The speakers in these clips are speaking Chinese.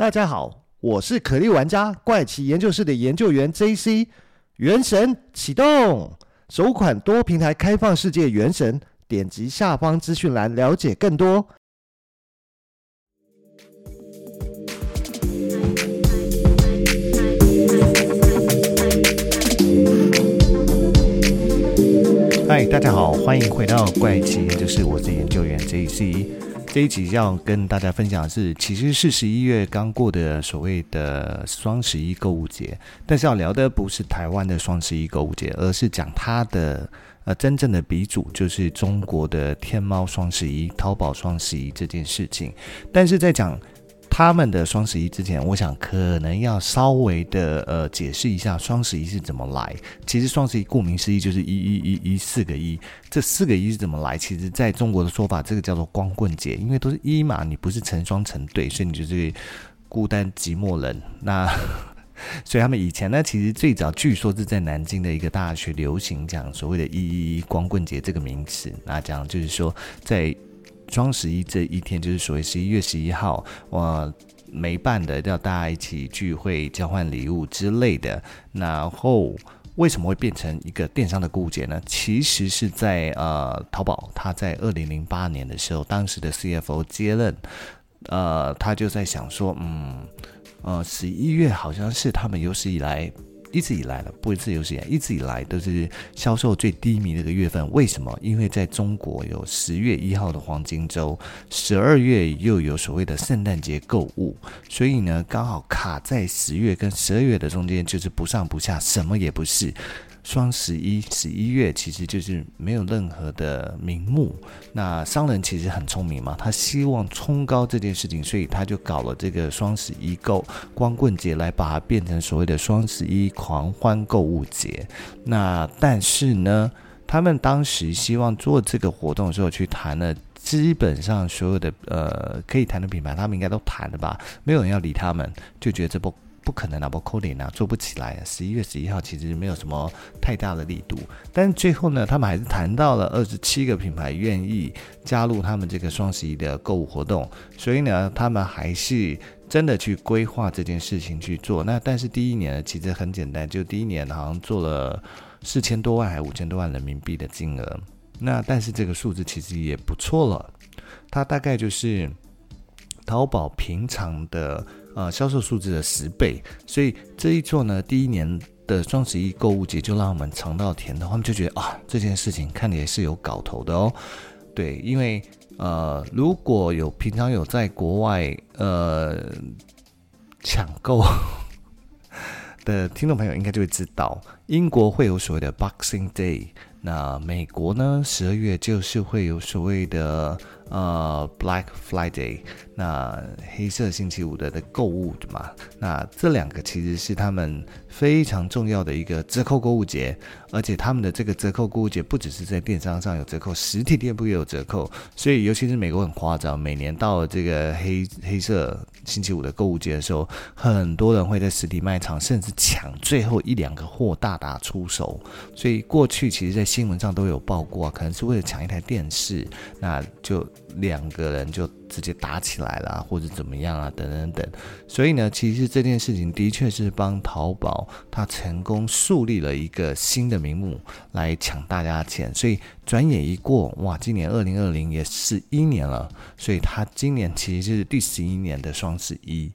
大家好，我是可莉玩家怪奇研究室的研究员 JC。原神启动，首款多平台开放世界原神，点击下方资讯栏了解更多。嗨，大家好，欢迎回到怪奇研究室，我是研究员 JC。这一集要跟大家分享的是，其实是十一月刚过的所谓的双十一购物节，但是要聊的不是台湾的双十一购物节，而是讲它的呃真正的鼻祖，就是中国的天猫双十一、淘宝双十一这件事情。但是在讲他们的双十一之前，我想可能要稍微的呃解释一下双十一是怎么来。其实双十一顾名思义就是一一一一四个一，这四个一是怎么来？其实在中国的说法，这个叫做光棍节，因为都是一嘛，你不是成双成对，所以你就是孤单寂寞冷。那 所以他们以前呢，其实最早据说是在南京的一个大学流行讲所谓的“一一一光棍节”这个名词。那讲就是说在。双十一这一天就是所谓十一月十一号，我没办的，要大家一起聚会、交换礼物之类的。然后为什么会变成一个电商的购物节呢？其实是在呃淘宝，他在二零零八年的时候，当时的 CFO 接任，呃，他就在想说，嗯，呃，十一月好像是他们有史以来。一直以来了，不是有史以来，一直以来都是销售最低迷的一个月份。为什么？因为在中国有十月一号的黄金周，十二月又有所谓的圣诞节购物，所以呢，刚好卡在十月跟十二月的中间，就是不上不下，什么也不是。双十一，十一月其实就是没有任何的名目。那商人其实很聪明嘛，他希望冲高这件事情，所以他就搞了这个双十一购光棍节，来把它变成所谓的双十一狂欢购物节。那但是呢，他们当时希望做这个活动的时候，去谈了基本上所有的呃可以谈的品牌，他们应该都谈了吧？没有人要理他们，就觉得这不。不可能啊，不扣脸啊，做不起来。十一月十一号其实没有什么太大的力度，但最后呢，他们还是谈到了二十七个品牌愿意加入他们这个双十一的购物活动，所以呢，他们还是真的去规划这件事情去做。那但是第一年呢，其实很简单，就第一年好像做了四千多万还五千多万人民币的金额。那但是这个数字其实也不错了，它大概就是淘宝平常的。呃，销售数字的十倍，所以这一做呢，第一年的双十一购物节就让我们尝到甜头，他们就觉得啊，这件事情看起来是有搞头的哦。对，因为呃，如果有平常有在国外呃抢购 的听众朋友，应该就会知道，英国会有所谓的 Boxing Day，那美国呢，十二月就是会有所谓的。呃，Black Friday，那黑色星期五的的购物嘛，那这两个其实是他们非常重要的一个折扣购物节，而且他们的这个折扣购物节不只是在电商上有折扣，实体店铺也有折扣，所以尤其是美国很夸张，每年到了这个黑黑色星期五的购物节的时候，很多人会在实体卖场甚至抢最后一两个货大打出手，所以过去其实在新闻上都有报过，可能是为了抢一台电视，那就。两个人就直接打起来了，或者怎么样啊，等等等。所以呢，其实这件事情的确是帮淘宝它成功树立了一个新的名目来抢大家的钱。所以转眼一过，哇，今年二零二零也是一年了。所以它今年其实是第十一年的双十一。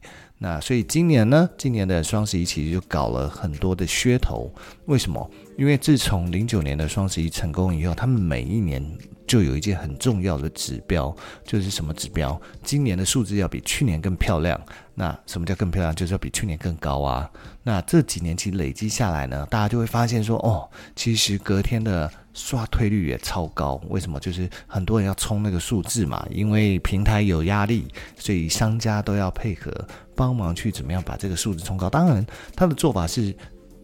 那所以今年呢，今年的双十一其实就搞了很多的噱头。为什么？因为自从零九年的双十一成功以后，他们每一年。就有一件很重要的指标，就是什么指标？今年的数字要比去年更漂亮。那什么叫更漂亮？就是要比去年更高啊。那这几年其实累积下来呢，大家就会发现说，哦，其实隔天的刷退率也超高。为什么？就是很多人要冲那个数字嘛，因为平台有压力，所以商家都要配合帮忙去怎么样把这个数字冲高。当然，他的做法是。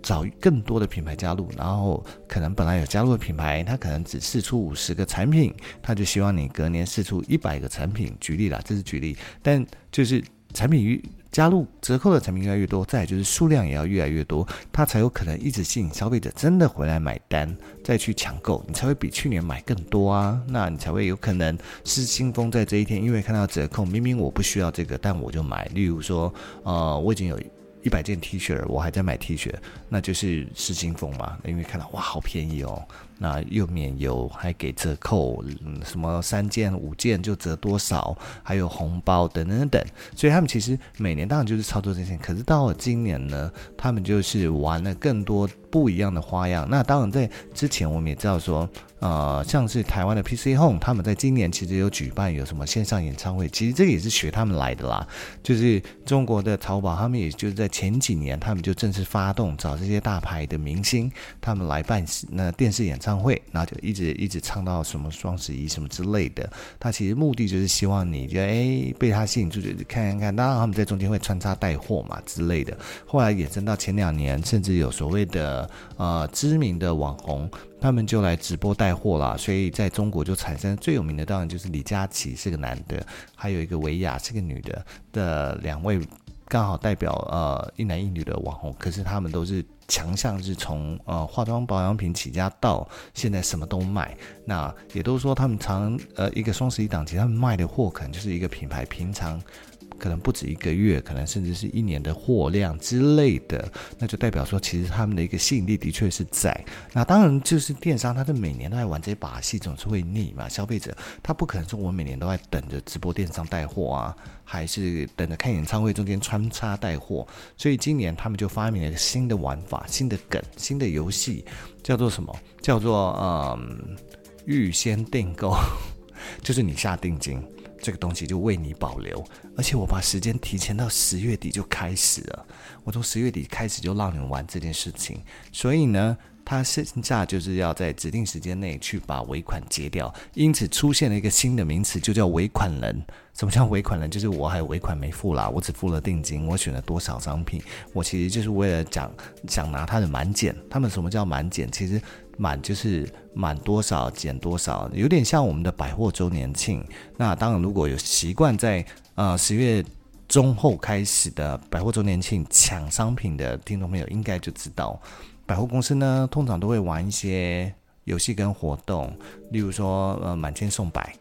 找更多的品牌加入，然后可能本来有加入的品牌，他可能只试出五十个产品，他就希望你隔年试出一百个产品。举例啦，这是举例，但就是产品越加入折扣的产品越来越多，再就是数量也要越来越多，它才有可能一直吸引消费者真的回来买单，再去抢购，你才会比去年买更多啊，那你才会有可能失心疯在这一天，因为看到折扣，明明我不需要这个，但我就买。例如说，呃，我已经有。一百件 T 恤了，我还在买 T 恤，那就是失心疯嘛。因为看到哇，好便宜哦，那又免邮，还给折扣，嗯，什么三件五件就折多少，还有红包等等等等。所以他们其实每年当然就是操作这些，可是到了今年呢，他们就是玩了更多不一样的花样。那当然在之前我们也知道说。呃，像是台湾的 PC Home，他们在今年其实有举办有什么线上演唱会，其实这个也是学他们来的啦。就是中国的淘宝，他们也就是在前几年，他们就正式发动找这些大牌的明星，他们来办那电视演唱唱会，然后就一直一直唱到什么双十一什么之类的。他其实目的就是希望你就哎被他吸引住，就看看看。当然他们在中间会穿插带货嘛之类的。后来衍生到前两年，甚至有所谓的呃知名的网红。他们就来直播带货啦，所以在中国就产生最有名的，当然就是李佳琦是个男的，还有一个薇娅是个女的的两位，刚好代表呃一男一女的网红。可是他们都是强项是从呃化妆保养品起家到现在什么都卖。那也都说他们常呃一个双十一档期，他们卖的货可能就是一个品牌平常。可能不止一个月，可能甚至是一年的货量之类的，那就代表说，其实他们的一个吸引力的确是在。那当然就是电商，他是每年都在玩这些把戏，总是会腻嘛。消费者他不可能说我每年都在等着直播电商带货啊，还是等着看演唱会中间穿插带货。所以今年他们就发明了一个新的玩法、新的梗、新的游戏，叫做什么？叫做嗯，预先订购，就是你下定金。这个东西就为你保留，而且我把时间提前到十月底就开始了。我从十月底开始就让你们玩这件事情，所以呢，它现在就是要在指定时间内去把尾款结掉，因此出现了一个新的名词，就叫尾款人。什么叫尾款人？就是我还有尾款没付啦，我只付了定金，我选了多少商品，我其实就是为了讲想拿它的满减。他们什么叫满减？其实。满就是满多少减多少，有点像我们的百货周年庆。那当然，如果有习惯在呃十月中后开始的百货周年庆抢商品的听众朋友，应该就知道，百货公司呢通常都会玩一些游戏跟活动，例如说呃满千送百，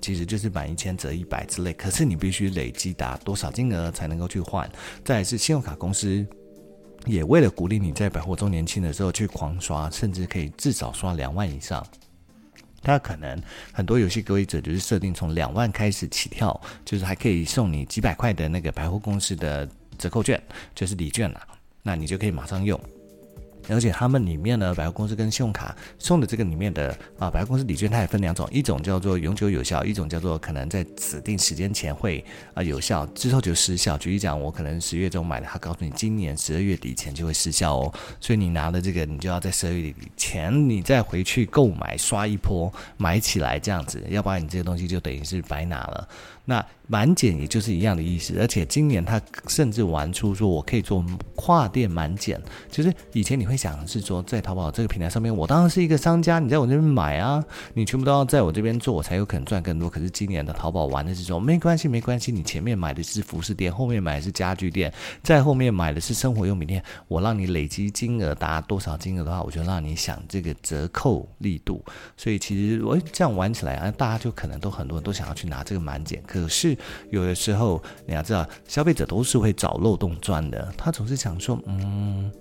其实就是满一千折一百之类。可是你必须累积达多少金额才能够去换。再来是信用卡公司。也为了鼓励你在百货周年庆的时候去狂刷，甚至可以至少刷两万以上。它可能很多游戏规则就是设定从两万开始起跳，就是还可以送你几百块的那个百货公司的折扣券，就是礼券啦，那你就可以马上用。而且他们里面呢，百货公司跟信用卡送的这个里面的啊，百货公司礼券它也分两种，一种叫做永久有效，一种叫做可能在指定时间前会啊有效，之后就失效。举例讲，我可能十月中买的，他告诉你今年十二月底前就会失效哦，所以你拿了这个，你就要在十二月底前你再回去购买刷一波买起来这样子，要不然你这个东西就等于是白拿了。那满减也就是一样的意思，而且今年他甚至玩出说，我可以做跨店满减。就是以前你会想是说，在淘宝这个平台上面，我当然是一个商家，你在我这边买啊，你全部都要在我这边做，我才有可能赚更多。可是今年的淘宝玩的是说，没关系，没关系，你前面买的是服饰店，后面买的是家具店，在后面买的是生活用品店，我让你累积金额达多少金额的话，我就让你享这个折扣力度。所以其实我这样玩起来啊，大家就可能都很多人都想要去拿这个满减。可是有的时候，你要知道，消费者都是会找漏洞钻的。他总是想说，嗯，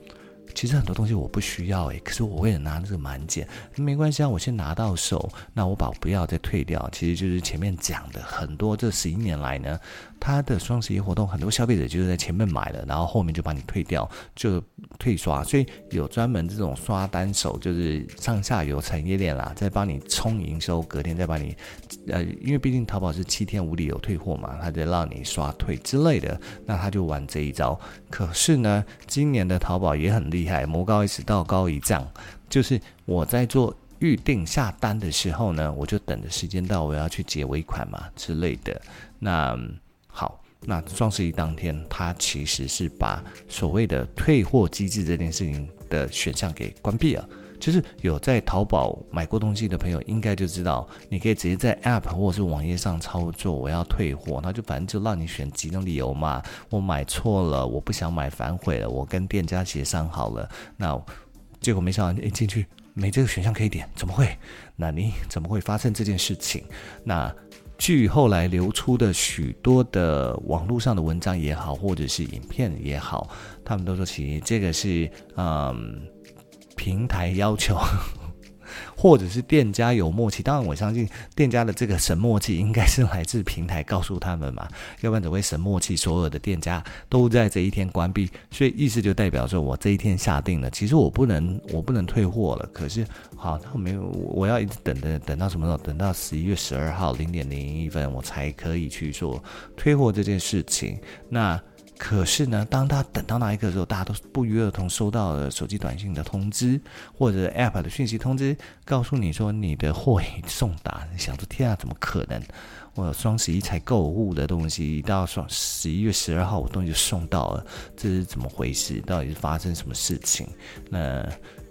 其实很多东西我不需要诶，可是我为了拿这个满减，没关系啊，我先拿到手，那我把不要再退掉。其实就是前面讲的很多，这十一年来呢。它的双十一活动，很多消费者就是在前面买了，然后后面就把你退掉，就退刷。所以有专门这种刷单手，就是上下游产业链啦，在帮你冲营收，隔天再帮你，呃，因为毕竟淘宝是七天无理由退货嘛，他就让你刷退之类的，那他就玩这一招。可是呢，今年的淘宝也很厉害，魔高一尺，道高一丈，就是我在做预定下单的时候呢，我就等着时间到，我要去结尾款嘛之类的，那。那双十一当天，它其实是把所谓的退货机制这件事情的选项给关闭了。就是有在淘宝买过东西的朋友，应该就知道，你可以直接在 App 或者是网页上操作，我要退货，那就反正就让你选几种理由嘛。我买错了，我不想买，反悔了，我跟店家协商好了。那结果没想到，一进去没这个选项可以点，怎么会？那你怎么会发生这件事情？那。据后来流出的许多的网络上的文章也好，或者是影片也好，他们都说其实这个是嗯平台要求。或者是店家有默契，当然我相信店家的这个神默契应该是来自平台告诉他们嘛，要不然怎会神默契？所有的店家都在这一天关闭，所以意思就代表说我这一天下定了，其实我不能我不能退货了。可是好，那我没有，我要一直等等等到什么时候？等到十一月十二号零点零一分，我才可以去做退货这件事情。那。可是呢，当他等到那一刻的时候，大家都不约而同收到了手机短信的通知，或者 App 的讯息通知，告诉你说你的货已送达。你想说天啊，怎么可能？我双十一才购物的东西，一到双十一月十二号，我东西就送到了，这是怎么回事？到底是发生什么事情？那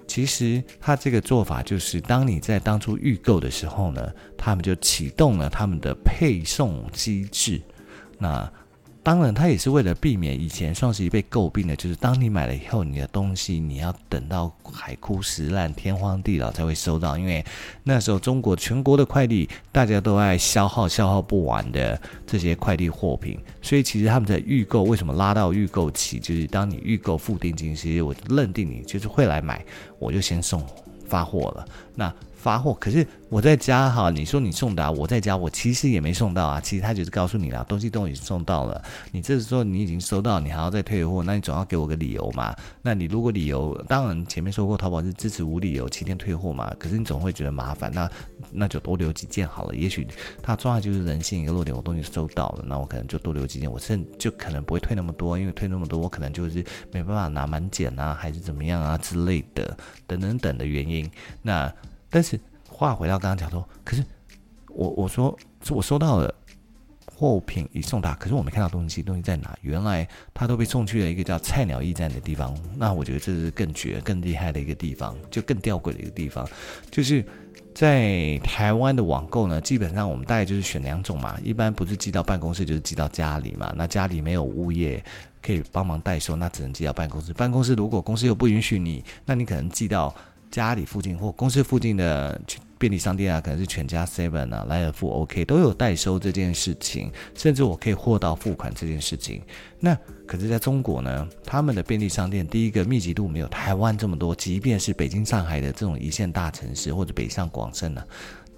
其实他这个做法就是，当你在当初预购的时候呢，他们就启动了他们的配送机制。那当然，他也是为了避免以前双十一被诟病的，就是当你买了以后，你的东西你要等到海枯石烂、天荒地老才会收到，因为那时候中国全国的快递大家都爱消耗、消耗不完的这些快递货品，所以其实他们在预购为什么拉到预购期，就是当你预购付定金，其实我认定你就是会来买，我就先送发货了。那发货，可是我在家哈，你说你送达，我在家，我其实也没送到啊。其实他就是告诉你了，东西都已经送到了。你这时候你已经收到，你还要再退货，那你总要给我个理由嘛。那你如果理由，当然前面说过，淘宝是支持无理由七天退货嘛。可是你总会觉得麻烦，那那就多留几件好了。也许他抓的就是人性一个弱点，我东西收到了，那我可能就多留几件，我甚就可能不会退那么多，因为退那么多，我可能就是没办法拿满减啊，还是怎么样啊之类的，等等等的原因。那。但是话回到刚刚讲说，可是我我说是我收到了货品已送达，可是我没看到东西，东西在哪？原来他都被送去了一个叫菜鸟驿站的地方。那我觉得这是更绝、更厉害的一个地方，就更吊诡的一个地方。就是在台湾的网购呢，基本上我们大概就是选两种嘛，一般不是寄到办公室，就是寄到家里嘛。那家里没有物业可以帮忙代收，那只能寄到办公室。办公室如果公司又不允许你，那你可能寄到。家里附近或公司附近的便利商店啊，可能是全家、Seven 啊、莱尔富、OK 都有代收这件事情，甚至我可以货到付款这件事情。那可是在中国呢，他们的便利商店第一个密集度没有台湾这么多，即便是北京、上海的这种一线大城市或者北上广深呢、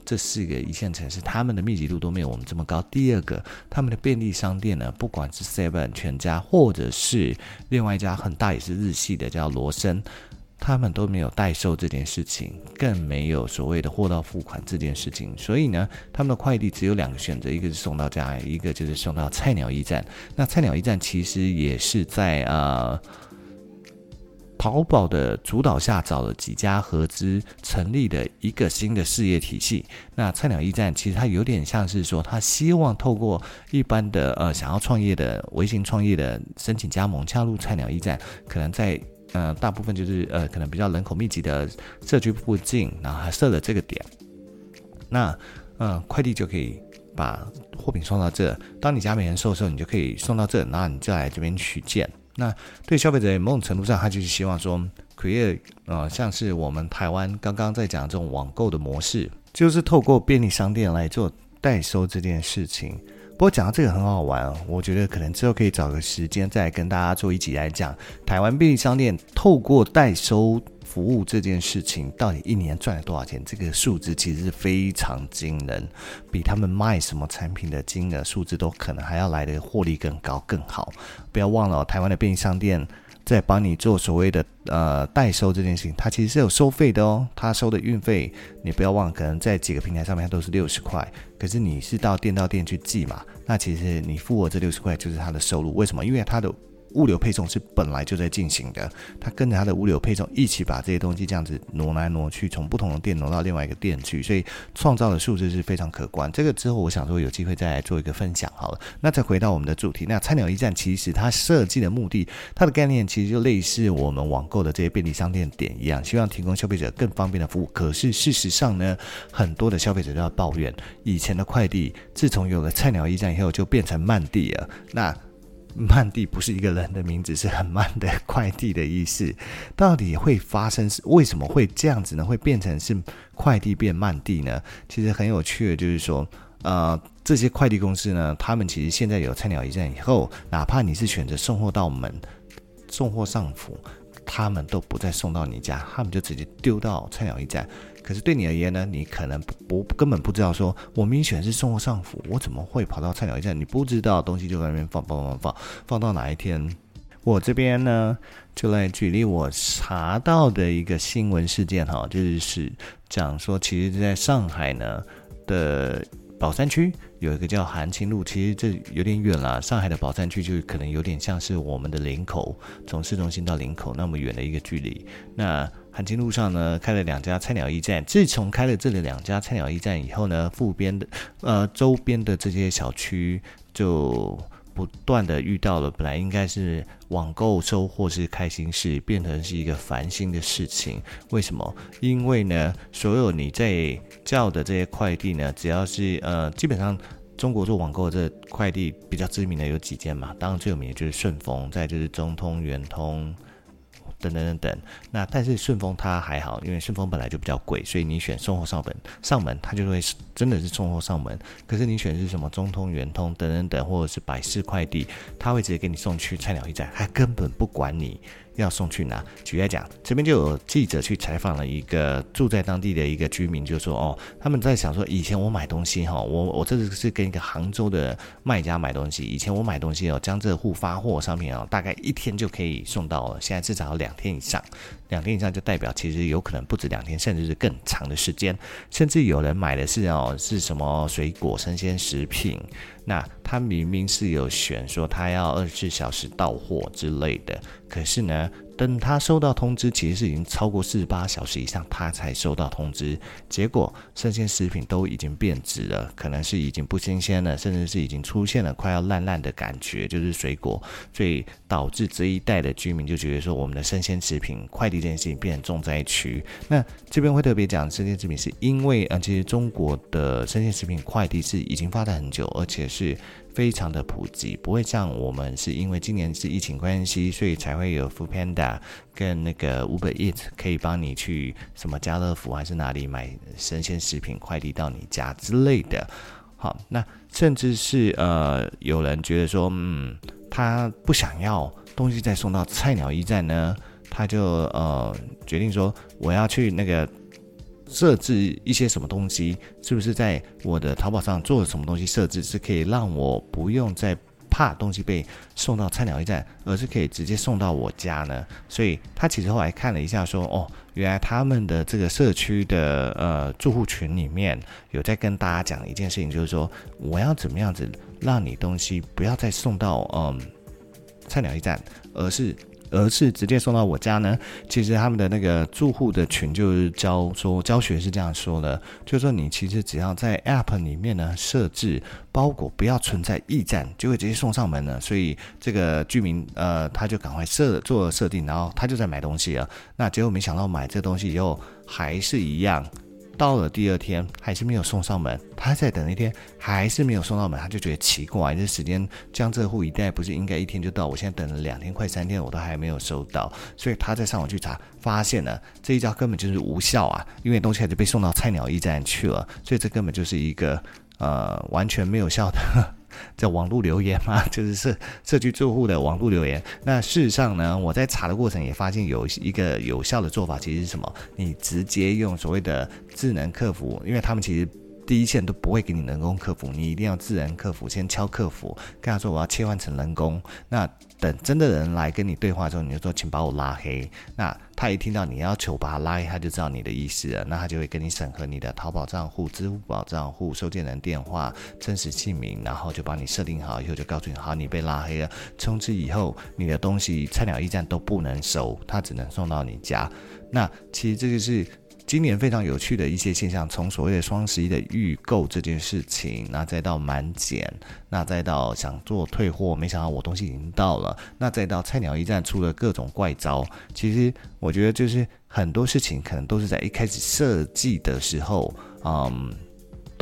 这四个一线城市，他们的密集度都没有我们这么高。第二个，他们的便利商店呢，不管是 Seven 全家，或者是另外一家很大也是日系的叫罗森。他们都没有代收这件事情，更没有所谓的货到付款这件事情，所以呢，他们的快递只有两个选择，一个是送到家，一个就是送到菜鸟驿站。那菜鸟驿站其实也是在呃淘宝的主导下，找了几家合资成立的一个新的事业体系。那菜鸟驿站其实它有点像是说，他希望透过一般的呃想要创业的微型创业的申请加盟，加入菜鸟驿站，可能在。嗯、呃，大部分就是呃，可能比较人口密集的社区附近，然后还设了这个点，那嗯、快递就可以把货品送到这。当你家没人收的时候，你就可以送到这，然后你再来这边取件。那对消费者某种程度上，他就是希望说，create 呃，像是我们台湾刚刚在讲这种网购的模式，就是透过便利商店来做代收这件事情。不过讲到这个很好玩哦，我觉得可能之后可以找个时间再跟大家做一起来讲台湾便利商店透过代收服务这件事情，到底一年赚了多少钱？这个数字其实是非常惊人，比他们卖什么产品的金额数字都可能还要来的获利更高更好。不要忘了，台湾的便利商店。在帮你做所谓的呃代收这件事情，它其实是有收费的哦。它收的运费，你不要忘了，可能在几个平台上面它都是六十块。可是你是到店到店去寄嘛，那其实你付我这六十块就是它的收入。为什么？因为它的物流配送是本来就在进行的，他跟着他的物流配送一起把这些东西这样子挪来挪去，从不同的店挪到另外一个店去，所以创造的数字是非常可观。这个之后我想说有机会再来做一个分享好了。那再回到我们的主题，那菜鸟驿站其实它设计的目的，它的概念其实就类似我们网购的这些便利商店点一样，希望提供消费者更方便的服务。可是事实上呢，很多的消费者都要抱怨，以前的快递自从有了菜鸟驿站以后，就变成慢递了。那 慢递不是一个人的名字，是很慢的快递的意思。到底会发生是为什么会这样子呢？会变成是快递变慢递呢？其实很有趣的，就是说，呃，这些快递公司呢，他们其实现在有菜鸟驿站以后，哪怕你是选择送货到门，送货上府，他们都不再送到你家，他们就直接丢到菜鸟驿站。可是对你而言呢，你可能不根本不知道说，我明显是送货上府，我怎么会跑到菜鸟驿站？你不知道东西就在那边放放放放，放到哪一天？我这边呢，就来举例我查到的一个新闻事件哈，就是讲说，其实在上海呢的。宝山区有一个叫韩青路，其实这有点远了。上海的宝山区就可能有点像是我们的林口，从市中心到林口那么远的一个距离。那韩青路上呢，开了两家菜鸟驿站。自从开了这里两家菜鸟驿站以后呢，附边的呃周边的这些小区就。不断的遇到了，本来应该是网购收货是开心事，变成是一个烦心的事情。为什么？因为呢，所有你在叫的这些快递呢，只要是呃，基本上中国做网购这快递比较知名的有几件嘛，当然最有名的就是顺丰，再就是中通、圆通。等等等等，那但是顺丰它还好，因为顺丰本来就比较贵，所以你选送货上门上门，它就会真的是送货上门。可是你选的是什么中通、圆通等等等，或者是百世快递，它会直接给你送去菜鸟驿站，还根本不管你。要送去哪？举例来讲，这边就有记者去采访了一个住在当地的一个居民，就说哦，他们在想说，以前我买东西哈，我我这次是跟一个杭州的卖家买东西，以前我买东西哦，江浙沪发货商品哦，大概一天就可以送到了，现在至少要两天以上，两天以上就代表其实有可能不止两天，甚至是更长的时间，甚至有人买的是哦，是什么水果、生鲜食品。那他明明是有选说他要二十四小时到货之类的，可是呢，等他收到通知，其实是已经超过四十八小时以上，他才收到通知。结果生鲜食品都已经变质了，可能是已经不新鲜了，甚至是已经出现了快要烂烂的感觉，就是水果，所以导致这一带的居民就觉得说，我们的生鲜食品快递这件事情变成重灾区。那这边会特别讲生鲜食品，是因为啊，其实中国的生鲜食品快递是已经发展很久，而且是非常的普及，不会像我们是因为今年是疫情关系，所以才会有 Foodpanda 跟那个 Uber Eat 可以帮你去什么家乐福还是哪里买生鲜食品快递到你家之类的。好，那甚至是呃有人觉得说，嗯，他不想要东西再送到菜鸟驿站呢，他就呃决定说我要去那个。设置一些什么东西，是不是在我的淘宝上做了什么东西设置，是可以让我不用再怕东西被送到菜鸟驿站，而是可以直接送到我家呢？所以他其实后来看了一下，说哦，原来他们的这个社区的呃住户群里面有在跟大家讲一件事情，就是说我要怎么样子让你东西不要再送到嗯菜鸟驿站，而是。而是直接送到我家呢？其实他们的那个住户的群就是教说教学是这样说的，就是说你其实只要在 App 里面呢设置包裹不要存在驿站，就会直接送上门了。所以这个居民呃他就赶快设做设定，然后他就在买东西了。那结果没想到买这东西以后还是一样。到了第二天还是没有送上门，他在等一天还是没有送到门，他就觉得奇怪，这时间江浙沪一带不是应该一天就到？我现在等了两天快三天，我都还没有收到，所以他在上网去查，发现呢这一招根本就是无效啊，因为东西还是被送到菜鸟驿站去了，所以这根本就是一个呃完全没有效的。在网络留言嘛，就是社社区住户的网络留言。那事实上呢，我在查的过程也发现有一个有效的做法，其实是什么？你直接用所谓的智能客服，因为他们其实。第一线都不会给你人工客服，你一定要自然客服，先敲客服，跟他说我要切换成人工。那等真的人来跟你对话之后，你就说请把我拉黑。那他一听到你要求把他拉黑，他就知道你的意思了。那他就会跟你审核你的淘宝账户、支付宝账户、收件人电话、真实姓名，然后就帮你设定好，以后就告诉你好，你被拉黑了。从此以后，你的东西菜鸟驿站都不能收，他只能送到你家。那其实这就是。今年非常有趣的一些现象，从所谓的双十一的预购这件事情，那再到满减，那再到想做退货，没想到我东西已经到了，那再到菜鸟驿站出了各种怪招。其实我觉得就是很多事情可能都是在一开始设计的时候，嗯。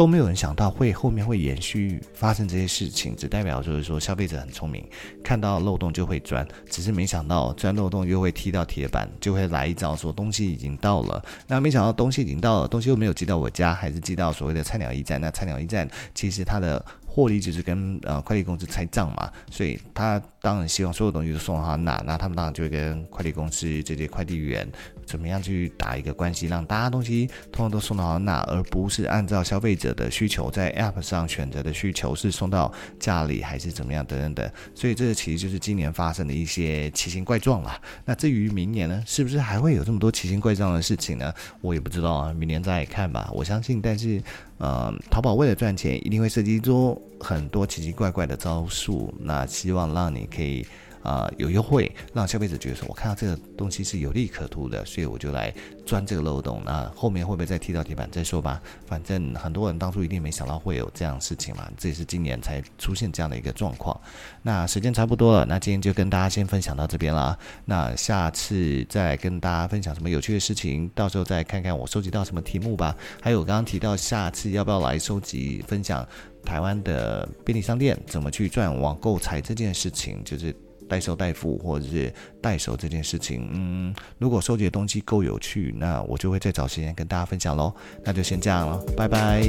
都没有人想到会后面会延续发生这些事情，只代表就是说消费者很聪明，看到漏洞就会钻，只是没想到钻漏洞又会踢到铁板，就会来一招说东西已经到了，那没想到东西已经到了，东西又没有寄到我家，还是寄到所谓的菜鸟驿站，那菜鸟驿站其实它的。获利就是跟呃快递公司拆账嘛，所以它当然希望所有东西都送到他那，那他们当然就会跟快递公司这些快递员怎么样去打一个关系，让大家东西通通都送到他那，而不是按照消费者的需求在 App 上选择的需求是送到家里还是怎么样等等等，所以这其实就是今年发生的一些奇形怪状啦。那至于明年呢，是不是还会有这么多奇形怪状的事情呢？我也不知道啊，明年再看吧。我相信，但是。呃，淘宝为了赚钱，一定会设计出很多奇奇怪怪的招数。那希望让你可以。啊、有优惠，让消费者觉得说，我看到这个东西是有利可图的，所以我就来钻这个漏洞。那后面会不会再踢到铁板再说吧？反正很多人当初一定没想到会有这样事情嘛，这也是今年才出现这样的一个状况。那时间差不多了，那今天就跟大家先分享到这边啦。那下次再跟大家分享什么有趣的事情，到时候再看看我收集到什么题目吧。还有我刚刚提到下次要不要来收集分享台湾的便利商店怎么去赚网购财这件事情，就是。代收代付或者是代收这件事情，嗯，如果收集的东西够有趣，那我就会再找时间跟大家分享喽。那就先这样了，拜拜。